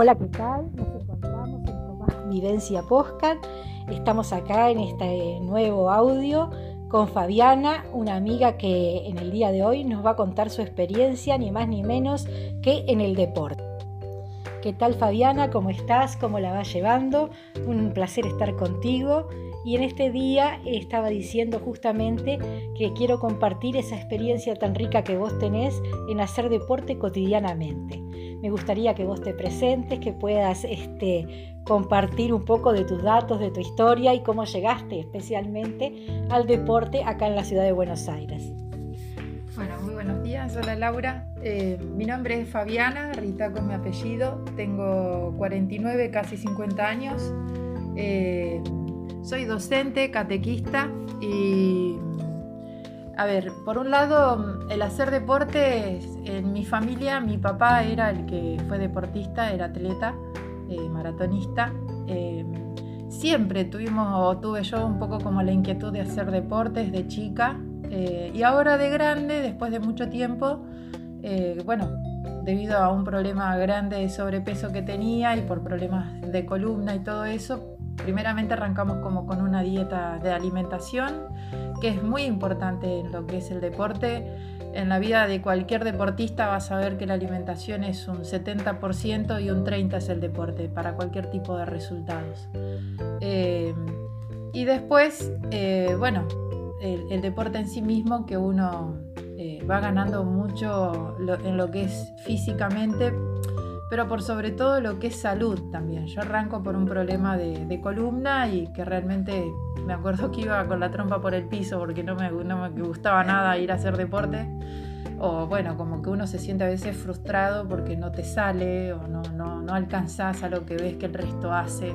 Hola, ¿qué tal? Nos encontramos en Tomás Vivencia Postcat. Estamos acá en este nuevo audio con Fabiana, una amiga que en el día de hoy nos va a contar su experiencia, ni más ni menos que en el deporte. ¿Qué tal Fabiana? ¿Cómo estás? ¿Cómo la vas llevando? Un placer estar contigo. Y en este día estaba diciendo justamente que quiero compartir esa experiencia tan rica que vos tenés en hacer deporte cotidianamente. Me gustaría que vos te presentes, que puedas este, compartir un poco de tus datos, de tu historia y cómo llegaste especialmente al deporte acá en la ciudad de Buenos Aires. Bueno, muy buenos días. Hola Laura. Eh, mi nombre es Fabiana, Rita con mi apellido. Tengo 49, casi 50 años. Eh, soy docente, catequista y a ver, por un lado, el hacer deporte, en mi familia, mi papá era el que fue deportista, era atleta, eh, maratonista. Eh, siempre tuvimos, o tuve yo un poco como la inquietud de hacer deportes de chica. Eh, y ahora de grande, después de mucho tiempo, bueno, debido a un problema grande de sobrepeso que tenía y por problemas de columna y todo eso, primeramente arrancamos como con una dieta de alimentación que es muy importante en lo que es el deporte. En la vida de cualquier deportista vas a ver que la alimentación es un 70% y un 30% es el deporte para cualquier tipo de resultados. Eh, y después, eh, bueno, el, deporte en sí mismo que uno eh, va ganando mucho en lo que es físicamente, pero por sobre todo lo que es salud también. Yo arranco por un problema de, columna y que realmente me acuerdo que iba con la trompa por el piso porque no me, no me gustaba nada ir a hacer deporte. O bueno, como que uno se siente a veces frustrado porque no te sale o no, no, no alcanzás a lo que ves que el resto hace.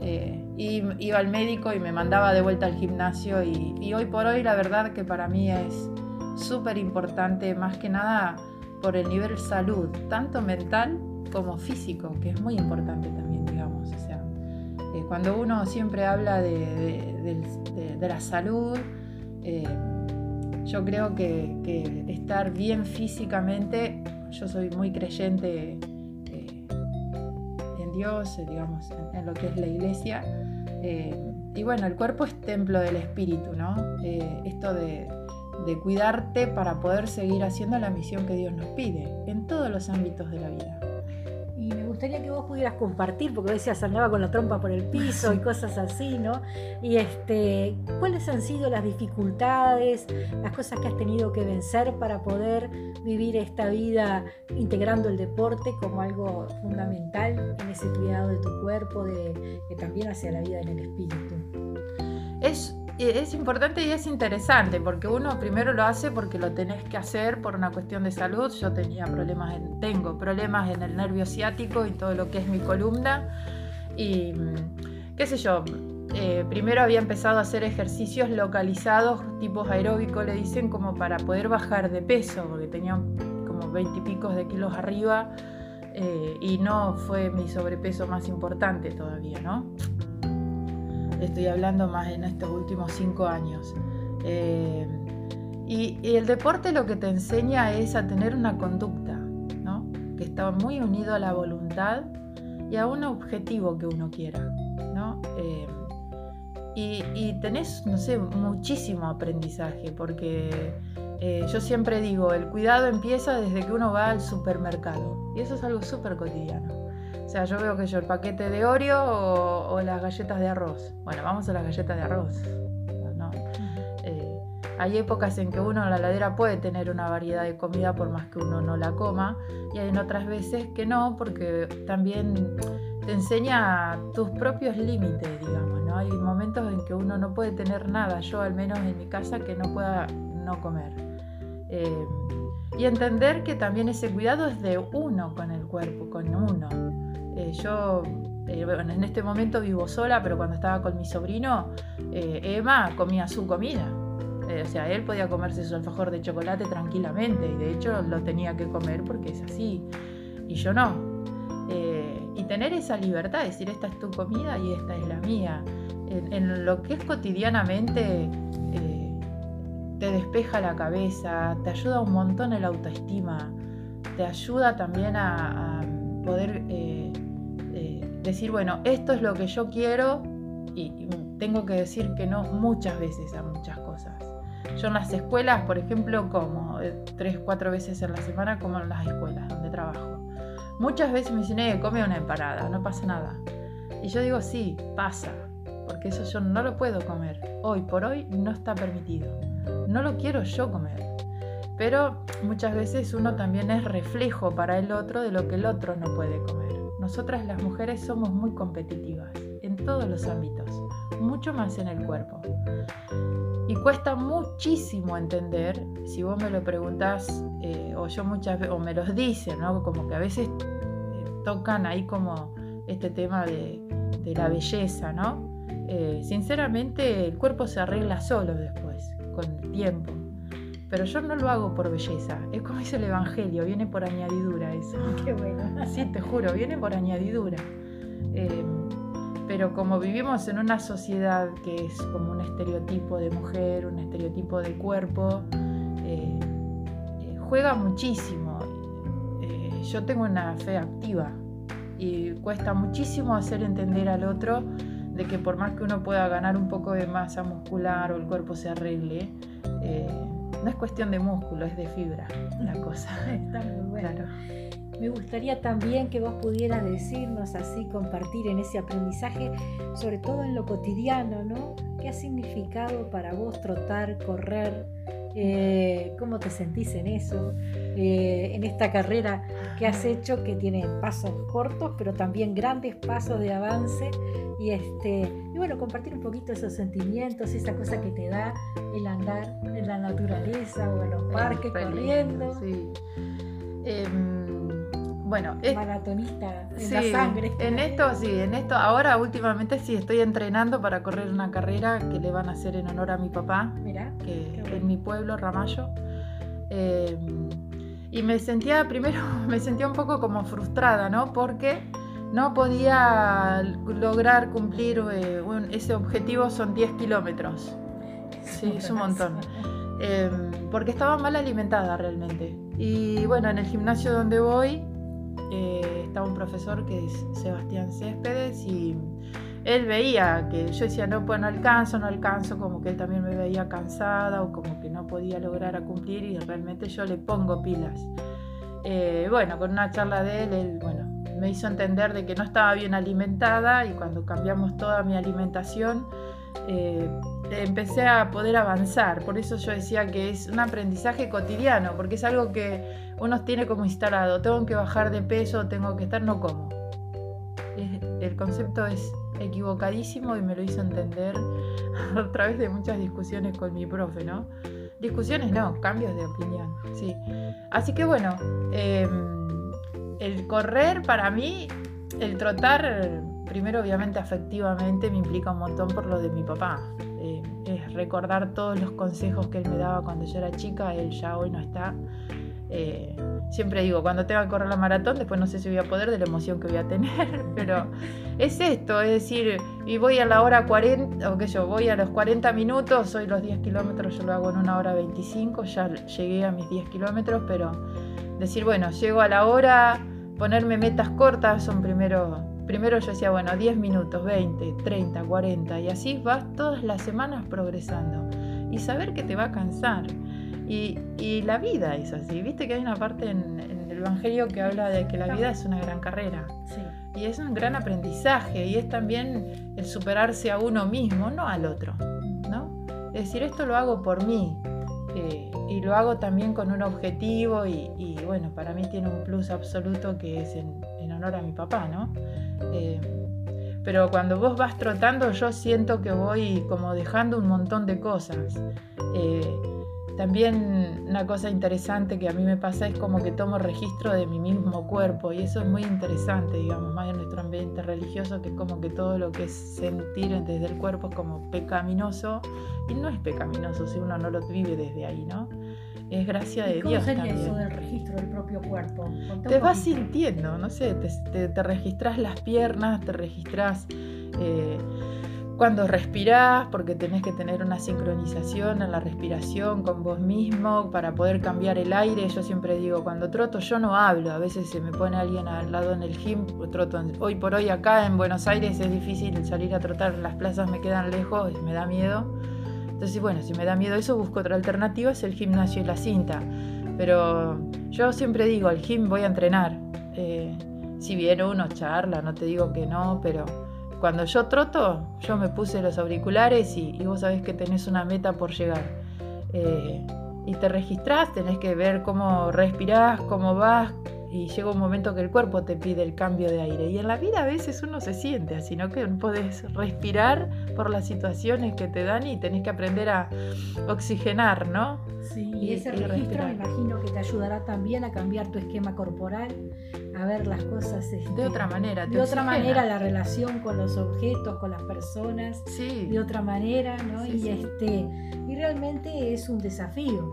Eh, y iba al médico y me mandaba de vuelta al gimnasio y, y hoy por hoy la verdad que para mí es súper importante más que nada por el nivel salud, tanto mental como físico, que es muy importante también, digamos. O sea, eh, cuando uno siempre habla de, la salud, eh, yo creo que, estar bien físicamente, yo soy muy creyente eh, en Dios, digamos, en, lo que es la iglesia. y bueno, el cuerpo es templo del espíritu, ¿no? esto de de cuidarte para poder seguir haciendo la misión que Dios nos pide en todos los ámbitos de la vida. Gustaría que vos pudieras compartir, porque decías andaba con la trompa por el piso y cosas así, ¿no? Y este, ¿cuáles han sido las dificultades, las cosas que has tenido que vencer para poder vivir esta vida integrando el deporte como algo fundamental en ese cuidado de tu cuerpo, de, que también hacia la vida en el espíritu? Es es importante y es interesante porque uno primero lo hace porque lo tenés que hacer por una cuestión de salud. Yo tenía problemas, en, tengo problemas en el nervio ciático y todo lo que es mi columna. Y mm, qué sé yo, eh, primero había empezado a hacer ejercicios localizados, tipos aeróbicos le dicen, como para poder bajar de peso, porque tenía como 20 y pico de kilos arriba eh, y no fue mi sobrepeso más importante todavía, ¿no? Estoy hablando más en estos últimos cinco años. Eh, y, el deporte lo que te enseña es a tener una conducta, ¿no? que está muy unido a la voluntad y a un objetivo que uno quiera. ¿no? Eh, y, tenés, no sé, muchísimo aprendizaje, porque eh, yo siempre digo, el cuidado empieza desde que uno va al supermercado, y eso es algo súper cotidiano. O sea, yo veo que yo el paquete de Oreo o, las galletas de arroz. Bueno, vamos a las galletas de arroz. Eh, hay épocas en que uno en la ladera puede tener una variedad de comida por más que uno no la coma y hay en otras veces que no porque también te enseña tus propios límites, digamos, ¿no? Hay momentos en que uno no puede tener nada, yo al menos en mi casa que no pueda no comer. Eh, y entender que también ese cuidado es de uno con el cuerpo, con uno. Eh, yo eh, en este momento vivo sola, pero cuando estaba con mi sobrino, eh, Emma comía su comida. o sea, él podía comerse su alfajor de chocolate tranquilamente y de hecho lo tenía que comer porque es así. Y yo no. y tener esa libertad, decir esta es tu comida y esta es la mía. En, lo que es cotidianamente te despeja la cabeza, te ayuda un montón el autoestima, te ayuda también a poder eh, decir, bueno, esto es lo que yo quiero y, tengo que decir que no muchas veces a muchas cosas. Yo en las escuelas, por ejemplo, como tres, cuatro veces en la semana, como en las escuelas donde trabajo. Muchas veces me dicen, eh, come una empanada, no pasa nada. Y yo digo, sí, pasa, porque eso yo no lo puedo comer. Hoy por hoy no está permitido. No lo quiero yo comer. Pero muchas veces uno también es reflejo para el otro de lo que el otro no puede comer. Nosotras las mujeres somos muy competitivas en todos los ámbitos, mucho más en el cuerpo. Y cuesta muchísimo entender, si vos me lo preguntás, eh, o yo muchas o me los dicen, ¿no? Como que a veces eh, tocan ahí como este tema de, la belleza, ¿no? Eh, sinceramente el cuerpo se arregla solo después, con el tiempo. Pero yo no lo hago por belleza, es como dice el Evangelio, viene por añadidura eso. Qué bueno. Sí, te juro, viene por añadidura. Eh, pero como vivimos en una sociedad que es como un estereotipo de mujer, un estereotipo de cuerpo, eh, juega muchísimo. yo tengo una fe activa, y cuesta muchísimo hacer entender al otro de que por más que uno pueda ganar un poco de masa muscular o el cuerpo se arregle, eh, no es cuestión de músculo, es de fibra la cosa. Está muy bueno. Me gustaría también que vos pudieras decirnos así, compartir en ese aprendizaje, sobre todo en lo cotidiano, ¿no? ¿Qué ha significado para vos trotar, correr? Eh, ¿Cómo te sentís en eso? Eh, en esta carrera que has hecho, que tiene pasos cortos, pero también grandes pasos de avance. Y, este, y bueno, compartir un poquito esos sentimientos, esa cosa que te da el andar en la naturaleza o en los parques corriendo. Sí. Em, bueno, es, maratonista en la sangre. En esto, sí, en esto, ahora últimamente sí estoy entrenando para correr una carrera que le van a hacer en honor a mi papá, Mirá, que en mi pueblo, Ramallo. Em, y me sentía, primero me sentía un poco como frustrada, ¿no? Porque no podía lograr cumplir eh, ese objetivo, son 10 kilómetros. Sí, es un montón. Em, porque estaba mal alimentada realmente. Y bueno, en el gimnasio donde voy eh, un profesor que es Sebastián Céspedes y él veía que yo decía, no, pues no alcanzo, no alcanzo, como que él también me veía cansada o como que no podía lograr a cumplir y realmente yo le pongo pilas. Eh, bueno, con una charla de él, él, bueno, me hizo entender de que no estaba bien alimentada y cuando cambiamos toda mi alimentación, eh, empecé a poder avanzar. Por eso yo decía que es un aprendizaje cotidiano, porque es algo que uno tiene como instalado. Tengo que bajar de peso, tengo que estar, no como. El concepto es equivocadísimo y me lo hizo entender a través de muchas discusiones con mi profe, ¿no? Discusiones no, cambios de opinión, sí. Así que bueno, em, el correr para mí, el trotar, primero obviamente afectivamente me implica un montón por lo de mi papá. Eh, es recordar todos los consejos que él me daba cuando yo era chica, él ya hoy no está. Eh, siempre digo, cuando tenga que correr la maratón, después no sé si voy a poder de la emoción que voy a tener, pero es esto, es decir, y voy a la hora 40, o yo, voy a los 40 minutos, hoy los 10 kilómetros yo lo hago en una hora 25, ya llegué a mis 10 kilómetros, pero decir, bueno, llego a la hora, ponerme metas cortas, son primero, primero yo decía, bueno, 10 minutos, 20, 30, 40, y así vas todas las semanas progresando, y saber que te va a cansar y, la vida es así. Viste que hay una parte en, el Evangelio que habla de que la vida es una gran carrera. Y es un gran aprendizaje y es también el superarse a uno mismo, no al otro. ¿no? Es decir, esto lo hago por mí. Eh, y lo hago también con un objetivo y, bueno, para mí tiene un plus absoluto que es en, honor a mi papá, ¿no? Eh, pero cuando vos vas trotando yo siento que voy como dejando un montón de cosas. Eh, también una cosa interesante que a mí me pasa es como que tomo registro de mi mismo cuerpo y eso es muy interesante, digamos, más en nuestro ambiente religioso, que es como que todo lo que es sentir desde el cuerpo es como pecaminoso y no es pecaminoso si uno no lo vive desde ahí, ¿no? Es gracia de ¿Cómo Dios. sería eso del registro del propio cuerpo? te vas sintiendo, no sé, te, registras las piernas, te registras... Eh, cuando respirás, porque tenés que tener una sincronización en la respiración con vos mismo para poder cambiar el aire. Yo siempre digo, cuando troto yo no hablo, a veces se me pone alguien al lado en el gym, troto hoy por hoy acá en Buenos Aires es difícil salir a trotar, las plazas me quedan lejos, me da miedo. Entonces, bueno, si me da miedo eso, busco otra alternativa, es el gimnasio y la cinta. Pero yo siempre digo, al gym voy a entrenar. Eh, si viene uno charla, no te digo que no, pero cuando yo troto, yo me puse los auriculares y, vos sabés que tenés una meta por llegar. Eh, y te registrás, tenés que ver cómo respirás, cómo vas, y llega un momento que el cuerpo te pide el cambio de aire. Y en la vida a veces uno se siente así, ¿no? Que podés respirar por las situaciones que te dan y tenés que aprender a oxigenar, ¿no? Sí, y, ese registro me imagino que te ayudará también a cambiar tu esquema corporal, a ver las cosas de este, otra manera. De otra manera la relación con los objetos, con las personas, sí. de otra manera, ¿no? y este y realmente es un desafío.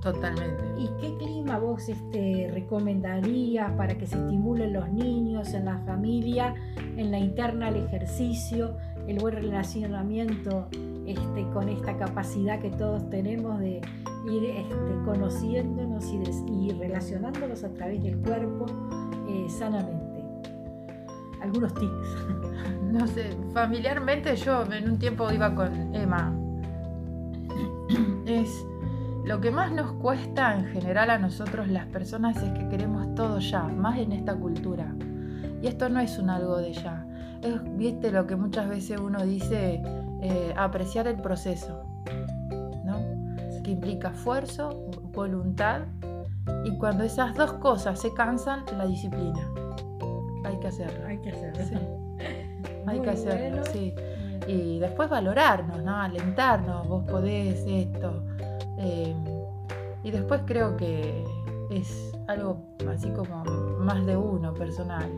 Totalmente. ¿Y qué clima vos este, recomendarías para que se estimulen los niños en la familia, en la interna, el ejercicio, el buen relacionamiento este, con esta capacidad que todos tenemos de ir este, conociéndonos y, relacionándonos a través del cuerpo eh, sanamente? Algunos tips. No sé, familiarmente yo en un tiempo iba con Emma. Lo que más nos cuesta en general a nosotros las personas es que queremos todo ya, más en esta cultura. Y esto no es un algo de ya. Es, viste lo que muchas veces uno dice, eh, apreciar el proceso, ¿no? Que implica esfuerzo, voluntad, y cuando esas dos cosas se cansan, la disciplina. Hay que hacerlo. Hay que hacerlo. Sí. Hay que hacerlo, sí. Y después valorarnos, ¿no? Alentarnos, vos podés esto. Eh, y después creo que es algo así como más de uno personal.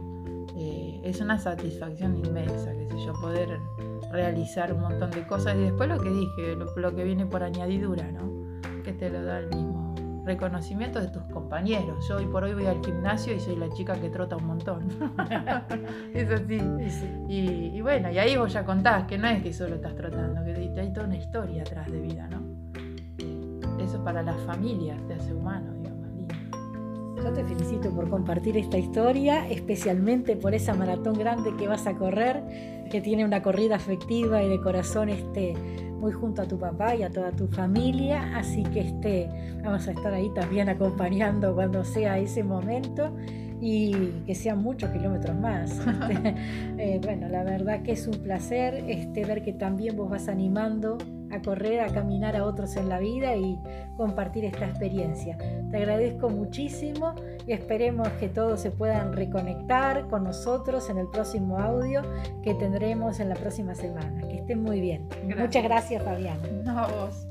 Eh, es una satisfacción inmensa, qué sé yo, poder realizar un montón de cosas. Y después lo que dije, lo, que viene por añadidura, ¿no? Que te lo da el mismo reconocimiento de tus compañeros. Yo hoy por hoy voy al gimnasio y soy la chica que trota un montón. es así. Y, y, bueno, y ahí vos ya contás que no es que solo estás trotando, que hay toda una historia atrás de vida, ¿no? Eso para las familias te hace humano, digamos. Yo te felicito por compartir esta historia, especialmente por esa maratón grande que vas a correr, que tiene una corrida afectiva y de corazón este, muy junto a tu papá y a toda tu familia, así que este, vamos a estar ahí también acompañando cuando sea ese momento y que sean muchos kilómetros más. Este, eh, bueno, la verdad que es un placer este, ver que también vos vas animando a correr, a caminar a otros en la vida y compartir esta experiencia. Te agradezco muchísimo y esperemos que todos se puedan reconectar con nosotros en el próximo audio que tendremos en la próxima semana. Que estén muy bien. Muchas gracias, Fabián. No, vos.